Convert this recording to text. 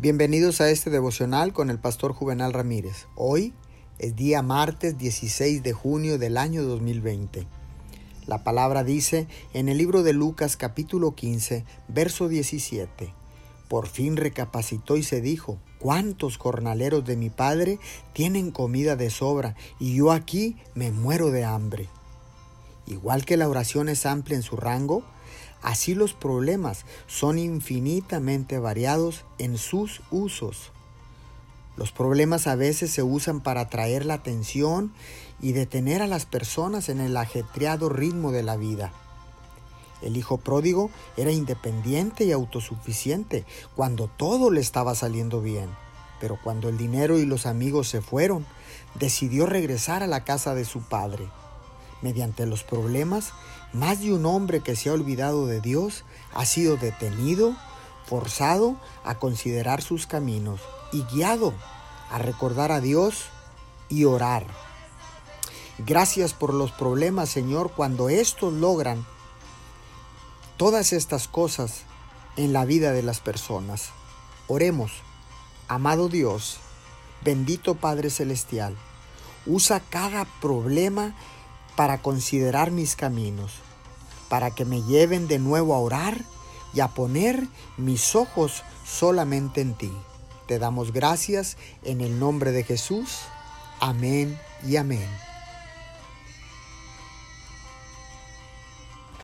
Bienvenidos a este devocional con el pastor Juvenal Ramírez. Hoy es día martes 16 de junio del año 2020. La palabra dice en el libro de Lucas capítulo 15, verso 17. Por fin recapacitó y se dijo, ¿cuántos jornaleros de mi padre tienen comida de sobra y yo aquí me muero de hambre? Igual que la oración es amplia en su rango, Así los problemas son infinitamente variados en sus usos. Los problemas a veces se usan para atraer la atención y detener a las personas en el ajetreado ritmo de la vida. El hijo pródigo era independiente y autosuficiente cuando todo le estaba saliendo bien, pero cuando el dinero y los amigos se fueron, decidió regresar a la casa de su padre. Mediante los problemas, más de un hombre que se ha olvidado de Dios ha sido detenido, forzado a considerar sus caminos y guiado a recordar a Dios y orar. Gracias por los problemas, Señor, cuando estos logran todas estas cosas en la vida de las personas. Oremos, amado Dios, bendito Padre Celestial, usa cada problema para considerar mis caminos, para que me lleven de nuevo a orar y a poner mis ojos solamente en ti. Te damos gracias en el nombre de Jesús. Amén y amén.